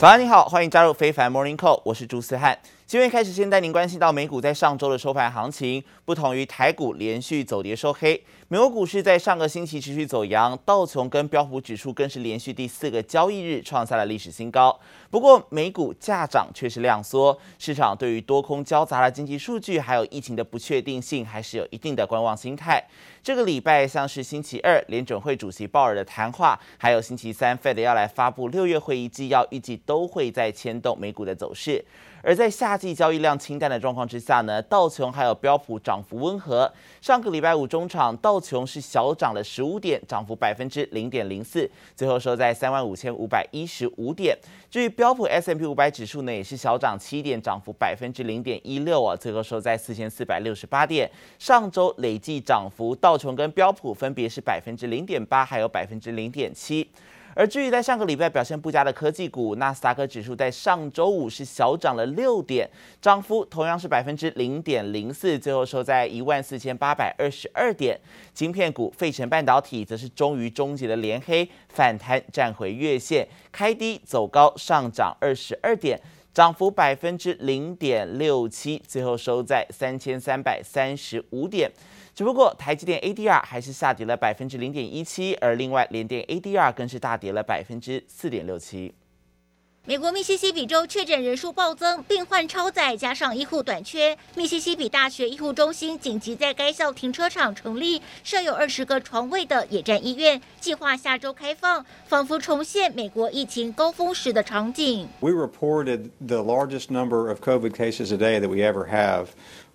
早安，你好，欢迎加入非凡 Morning Call，我是朱思翰。今天开始，先带您关心到美股在上周的收盘行情。不同于台股连续走跌收黑，美国股市在上个星期持续走阳，道琼跟标普指数更是连续第四个交易日创下了历史新高。不过美股价涨却是量缩，市场对于多空交杂的经济数据还有疫情的不确定性，还是有一定的观望心态。这个礼拜像是星期二联准会主席鲍尔的谈话，还有星期三 Fed 要来发布六月会议纪要，预计都会在牵动美股的走势。而在夏季交易量清淡的状况之下呢，道琼还有标普涨幅温和。上个礼拜五中场，道琼是小涨了十五点，涨幅百分之零点零四，最后收在三万五千五百一十五点。至于标普 S M P 五百指数呢，也是小涨七点，涨幅百分之零点一六啊，最后收在四千四百六十八点。上周累计涨幅，道琼跟标普分别是百分之零点八，还有百分之零点七。而至于在上个礼拜表现不佳的科技股，纳斯达克指数在上周五是小涨了六点，涨幅同样是百分之零点零四，最后收在一万四千八百二十二点。晶片股费城半导体则是终于终结了连黑，反弹站回月线，开低走高，上涨二十二点，涨幅百分之零点六七，最后收在三千三百三十五点。只不过台积电 ADR 还是下跌了百分之零点一七，而另外联电 ADR 更是大跌了百分之四点六七。美国密西西比州确诊人数暴增，病患超载，加上医护短缺，密西西比大学医护中心紧急在该校停车场成立设有二十个床位的野战医院，计划下周开放，仿佛重现美国疫情高峰时的场景。We reported the largest number of COVID cases a day that we ever have.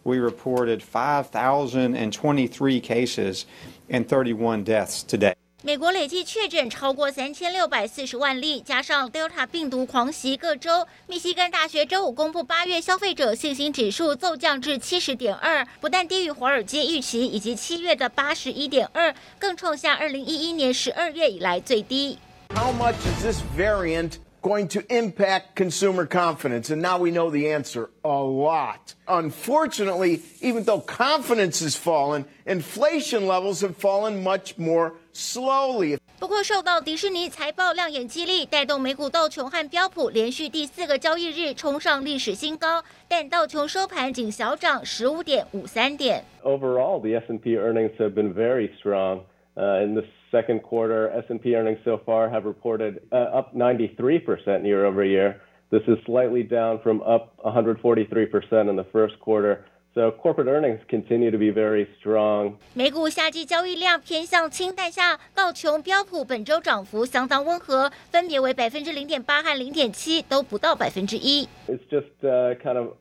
We reported 5,023 cases and 31 deaths today. 美国累计确诊超过三千六百四十万例，加上 Delta 病毒狂袭各州，密西根大学周五公布八月消费者信心指数骤降至七十点二，不但低于华尔街预期以及七月的八十一点二，更创下二零一一年十二月以来最低。How much is this variant going to impact consumer confidence? And now we know the answer, a lot. Unfortunately, even though confidence has fallen, inflation levels have fallen much more slowly. 不过，受到迪士尼财报亮眼激励，带动美股道琼和标普连续第四个交易日冲上历史新高，但道琼收盘仅小涨十五点五三点。Overall, the S&P earnings have been very strong. Uh, in the second quarter, S&P earnings so far have reported uh, up 93% year over year. This is slightly down from up 143% in the first quarter. So corporate earnings continue to be very strong. 美股夏季交易量偏向清淡下，道琼标普本周涨幅相当温和，分别为百分之零点八和零点七，都不到百分之一。It's just uh, kind of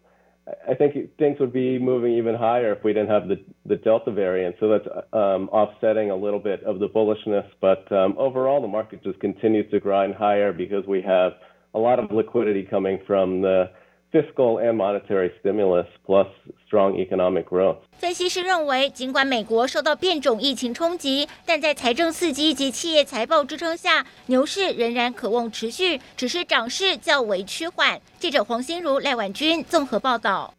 I think things would be moving even higher if we didn't have the, the Delta variant. So that's um, offsetting a little bit of the bullishness. But um, overall, the market just continues to grind higher because we have a lot of liquidity coming from the fiscal and monetary stimulus plus strong economic growth。分析师认为，尽管美国受到变种疫情冲击，但在财政刺激及企业财报支撑下，牛市仍然可望持续，只是涨势较为趋缓。记者黄心如、赖婉君综合报道。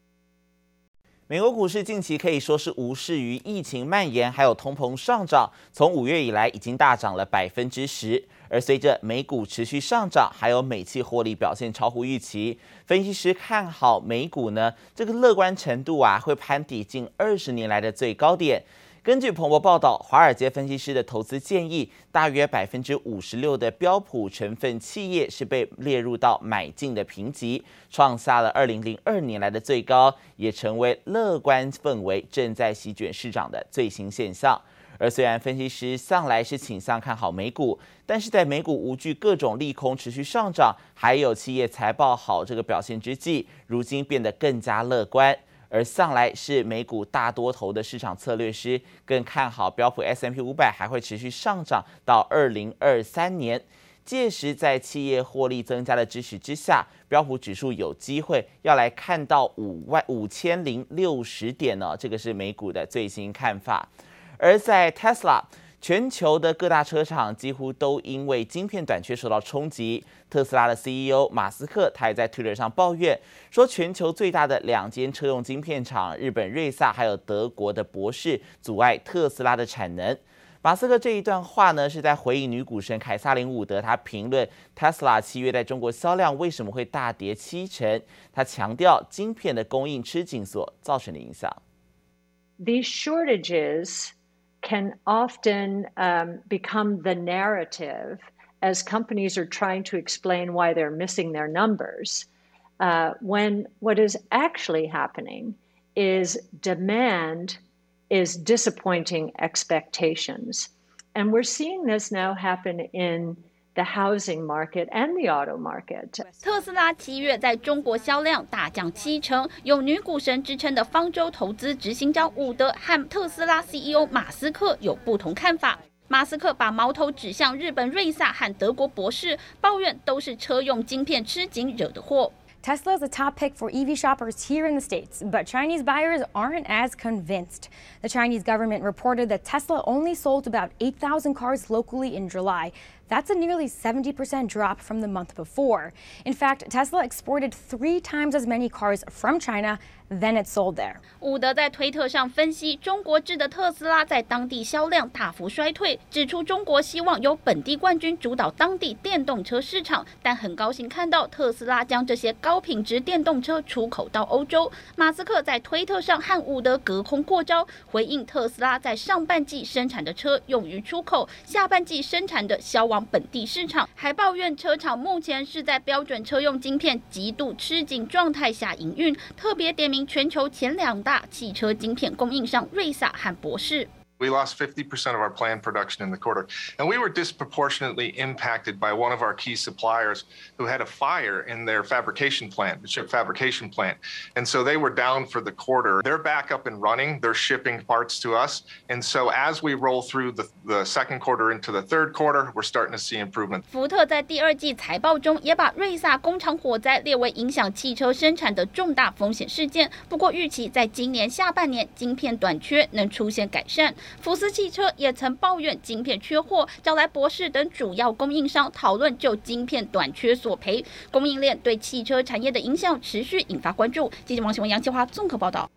美国股市近期可以说是无视于疫情蔓延，还有通膨上涨，从五月以来已经大涨了百分之十。而随着美股持续上涨，还有美企获利表现超乎预期，分析师看好美股呢，这个乐观程度啊会攀抵近二十年来的最高点。根据彭博报道，华尔街分析师的投资建议，大约百分之五十六的标普成分企业是被列入到买进的评级，创下了二零零二年来的最高，也成为乐观氛围正在席卷市场的最新现象。而虽然分析师向来是倾向看好美股，但是在美股无惧各种利空持续上涨，还有企业财报好这个表现之际，如今变得更加乐观。而向来是美股大多头的市场策略师，更看好标普 S M P 五百还会持续上涨到二零二三年。届时在企业获利增加的支持之下，标普指数有机会要来看到五万五千零六十点呢。这个是美股的最新看法。而在 Tesla，全球的各大车厂几乎都因为晶片短缺受到冲击。特斯拉的 CEO 马斯克他也在 Twitter 上抱怨说，全球最大的两间车用晶片厂，日本瑞萨还有德国的博世，阻碍特斯拉的产能。马斯克这一段话呢，是在回应女股神凯撒琳·伍德，她评论特斯拉七月在中国销量为什么会大跌七成。她强调晶片的供应吃紧所造成的影响。These shortages can often um, become the narrative as companies are trying to explain why they're missing their numbers. Uh, when what is actually happening is demand is disappointing expectations. And we're seeing this now happen in the housing market and the auto market. 特斯拉七月在中国销量大降七成，有女股神之称的方舟投资执行长伍德和特斯拉 CEO 马斯克有不同看法。马斯克把矛头指向日本瑞萨和德国博世，抱怨都是车用晶片吃紧惹的祸。Tesla is a top pick for EV shoppers here in the States, but Chinese buyers aren't as convinced. The Chinese government reported that Tesla only sold about 8,000 cars locally in July. That's a nearly 70% drop from the month before. In fact, Tesla exported three times as many cars from China than it sold there. 伍德在推特上分析中国制的特斯拉在当地销量大幅衰退，指出中国希望由本地冠军主导当地电动车市场，但很高兴看到特斯拉将这些高品质电动车出口到欧洲。马斯克在推特上和伍德隔空过招，回应特斯拉在上半季生产的车用于出口，下半季生产的销往本地市场，还抱怨车厂目前是在标准车用晶片极度吃紧状态下营运，特别点名。全球前两大汽车晶片供应商瑞萨和博士。We lost 50% of our planned production in the quarter, and we were disproportionately impacted by one of our key suppliers who had a fire in their fabrication plant, the chip fabrication plant. And so they were down for the quarter. They're back up and running. They're shipping parts to us. And so as we roll through the, the second quarter into the third quarter, we're starting to see improvement. 福特在第二季财报中也把瑞萨工厂火灾列为影响汽车生产的重大风险事件。不过预期在今年下半年晶片短缺能出现改善。 福斯汽车也曾抱怨晶片缺货，找来博士等主要供应商讨论就晶片短缺索赔。供应链对汽车产业的影响持续引发关注。记者王新文、杨启华综合报道。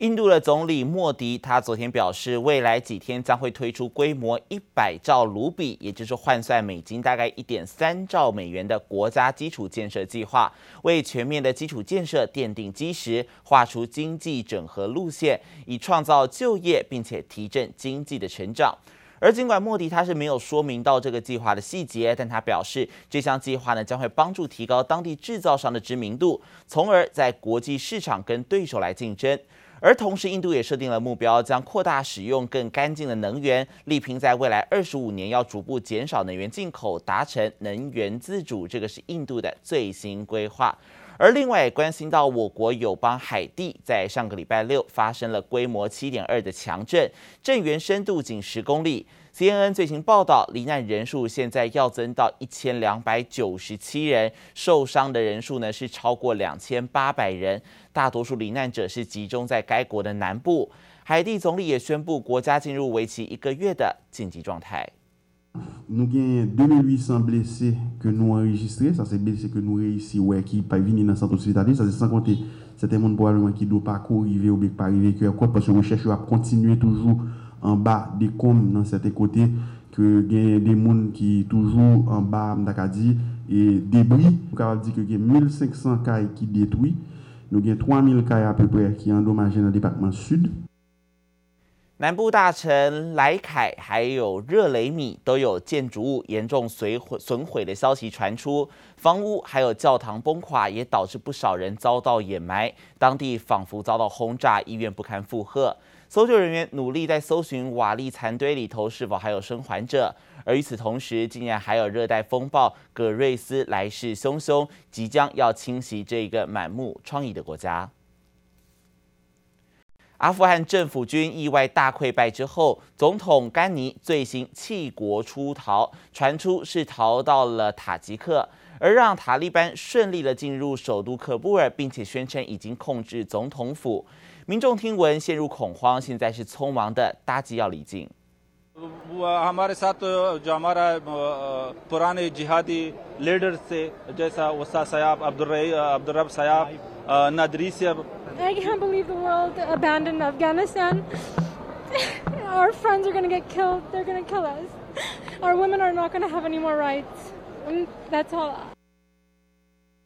印度的总理莫迪，他昨天表示，未来几天将会推出规模一百兆卢比，也就是换算美金大概一点三兆美元的国家基础建设计划，为全面的基础建设奠定基石，画出经济整合路线，以创造就业，并且提振经济的成长。而尽管莫迪他是没有说明到这个计划的细节，但他表示，这项计划呢将会帮助提高当地制造商的知名度，从而在国际市场跟对手来竞争。而同时，印度也设定了目标，将扩大使用更干净的能源，力拼在未来二十五年要逐步减少能源进口，达成能源自主。这个是印度的最新规划。而另外也关心到我国友邦海地，在上个礼拜六发生了规模七点二的强震，震源深度仅十公里。CNN 最新报道，罹难人数现在要增到一千两百九十七人，受伤的人数呢是超过两千八百人，大多数罹难者是集中在该国的南部。海地总理也宣布国家进入为期一个月的紧急状态。nous avons 2800 blessés que nous enregistrés. Ça, c'est blessés que nous réussissons, ouais, qui pas venir dans le centre hospitalier. Ça, c'est sans compter certains monde probablement qui ne doivent pas arriver ou pas arriver. Parce que recherche à continuer toujours en bas des combes dans certains côtés. Que y des gens qui toujours en bas, dit, et débris. Nous capable dire que y a 1500 cailles qui détruits. Nous avons 3000 cailles à peu près qui endommagées dans le département sud. 南部大城莱凯还有热雷米都有建筑物严重损毁损毁的消息传出，房屋还有教堂崩垮，也导致不少人遭到掩埋，当地仿佛遭到轰炸，医院不堪负荷。搜救人员努力在搜寻瓦砾残堆里头是否还有生还者，而与此同时，竟然还有热带风暴葛瑞斯来势汹汹，即将要侵袭这个满目疮痍的国家。阿富汗政府军意外大溃败之后，总统甘尼最新弃国出逃，传出是逃到了塔吉克，而让塔利班顺利的进入首都喀布尔，并且宣称已经控制总统府。民众听闻陷入恐慌，现在是匆忙的搭机要离境。Our friends are going to get killed. They're going to kill us. Our women are not going to have any more rights. And that's all.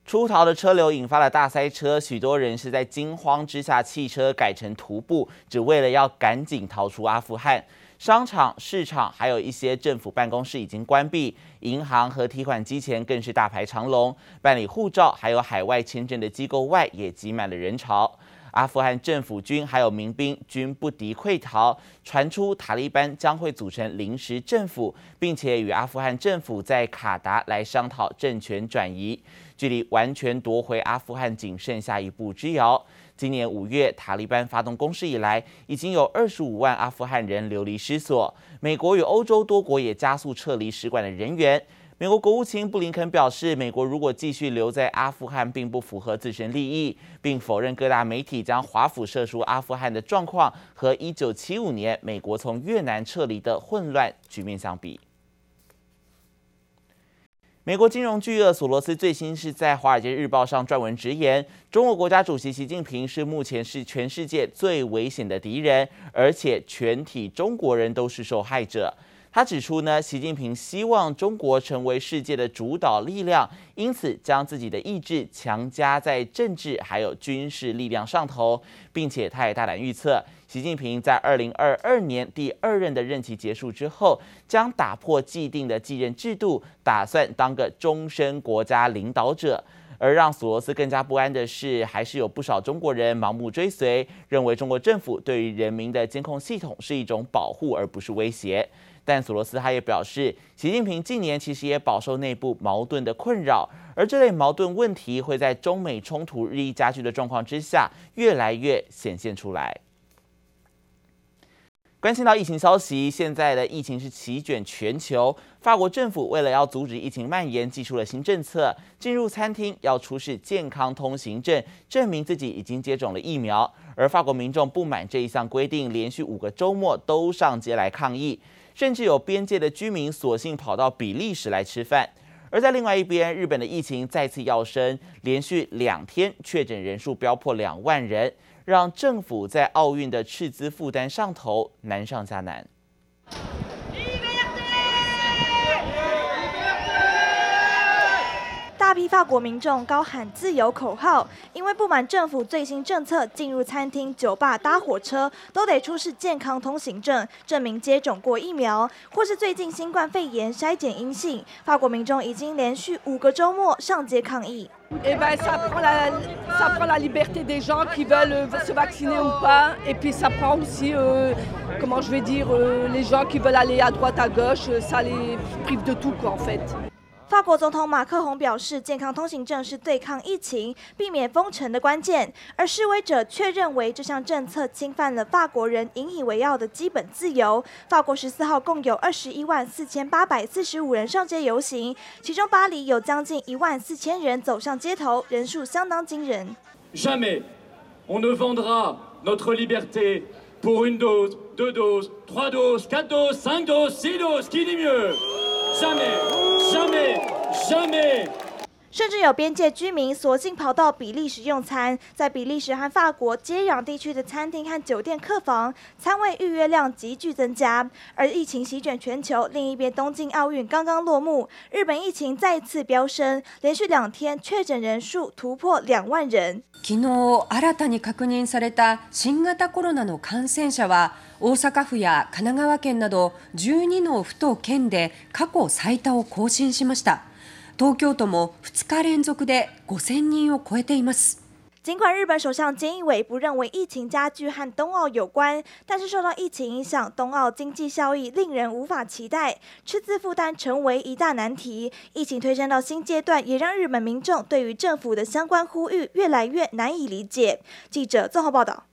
出逃的车流引发了大塞车，许多人是在惊慌之下弃车改成徒步，只为了要赶紧逃出阿富汗。商场、市场，还有一些政府办公室已经关闭，银行和提款机前更是大排长龙。办理护照还有海外签证的机构外也挤满了人潮。阿富汗政府军还有民兵均不敌溃逃，传出塔利班将会组成临时政府，并且与阿富汗政府在卡达来商讨政权转移，距离完全夺回阿富汗仅剩下一步之遥。今年五月，塔利班发动攻势以来，已经有二十五万阿富汗人流离失所，美国与欧洲多国也加速撤离使馆的人员。美国国务卿布林肯表示，美国如果继续留在阿富汗，并不符合自身利益，并否认各大媒体将华府射出阿富汗的状况和1975年美国从越南撤离的混乱局面相比。美国金融巨鳄索罗斯最新是在《华尔街日报》上撰文直言，中国国家主席习近平是目前是全世界最危险的敌人，而且全体中国人都是受害者。他指出呢，习近平希望中国成为世界的主导力量，因此将自己的意志强加在政治还有军事力量上头，并且他也大胆预测，习近平在二零二二年第二任的任期结束之后，将打破既定的继任制度，打算当个终身国家领导者。而让索罗斯更加不安的是，还是有不少中国人盲目追随，认为中国政府对于人民的监控系统是一种保护，而不是威胁。但索罗斯他也表示，习近平近年其实也饱受内部矛盾的困扰，而这类矛盾问题会在中美冲突日益加剧的状况之下，越来越显现出来。关心到疫情消息，现在的疫情是席卷全球。法国政府为了要阻止疫情蔓延，寄出了新政策，进入餐厅要出示健康通行证，证明自己已经接种了疫苗。而法国民众不满这一项规定，连续五个周末都上街来抗议。甚至有边界的居民索性跑到比利时来吃饭，而在另外一边，日本的疫情再次要升，连续两天确诊人数飙破两万人，让政府在奥运的斥资负担上头难上加难。批法国民众高喊自由口号，因为不满政府最新政策，进入餐厅、酒吧、搭火车都得出示健康通行证，证明接种过疫苗，或是最近新冠肺炎筛检阴性。法国民众已经连续五个周末上街抗议。法国总统马克宏表示，健康通行证是对抗疫情、避免封城的关键。而示威者却认为这项政策侵犯了法国人引以为傲的基本自由。法国十四号共有二十一万四千八百四十五人上街游行，其中巴黎有将近一万四千人走上街头，人数相当惊人。Jamais on ne vendra notre liberté pour une dose, deux doses, trois doses, quatre doses, cinq doses, six doses, qui dit mieux? jamais, jamais, jamais. 甚至有边界居民索性跑到比利时用餐，在比利时和法国接壤地区的餐厅和酒店客房，餐位预约量急剧增加。而疫情席卷全球，另一边东京奥运刚刚落幕，日本疫情再次飙升，连续两天确诊人数突破两万人。昨日新たに确认された新型コロナの感染者は大阪府や神奈川県など12の府と県で过去最多を更新しました。 东京都も2日连続で5000人を超えています。尽管日本首相菅义伟不认为疫情加剧和冬奥有关，但是受到疫情影响，冬奥经济效益令人无法期待，赤字负担成为一大难题。疫情推升到新阶段，也让日本民众对于政府的相关呼吁越来越难以理解。记者综合报道。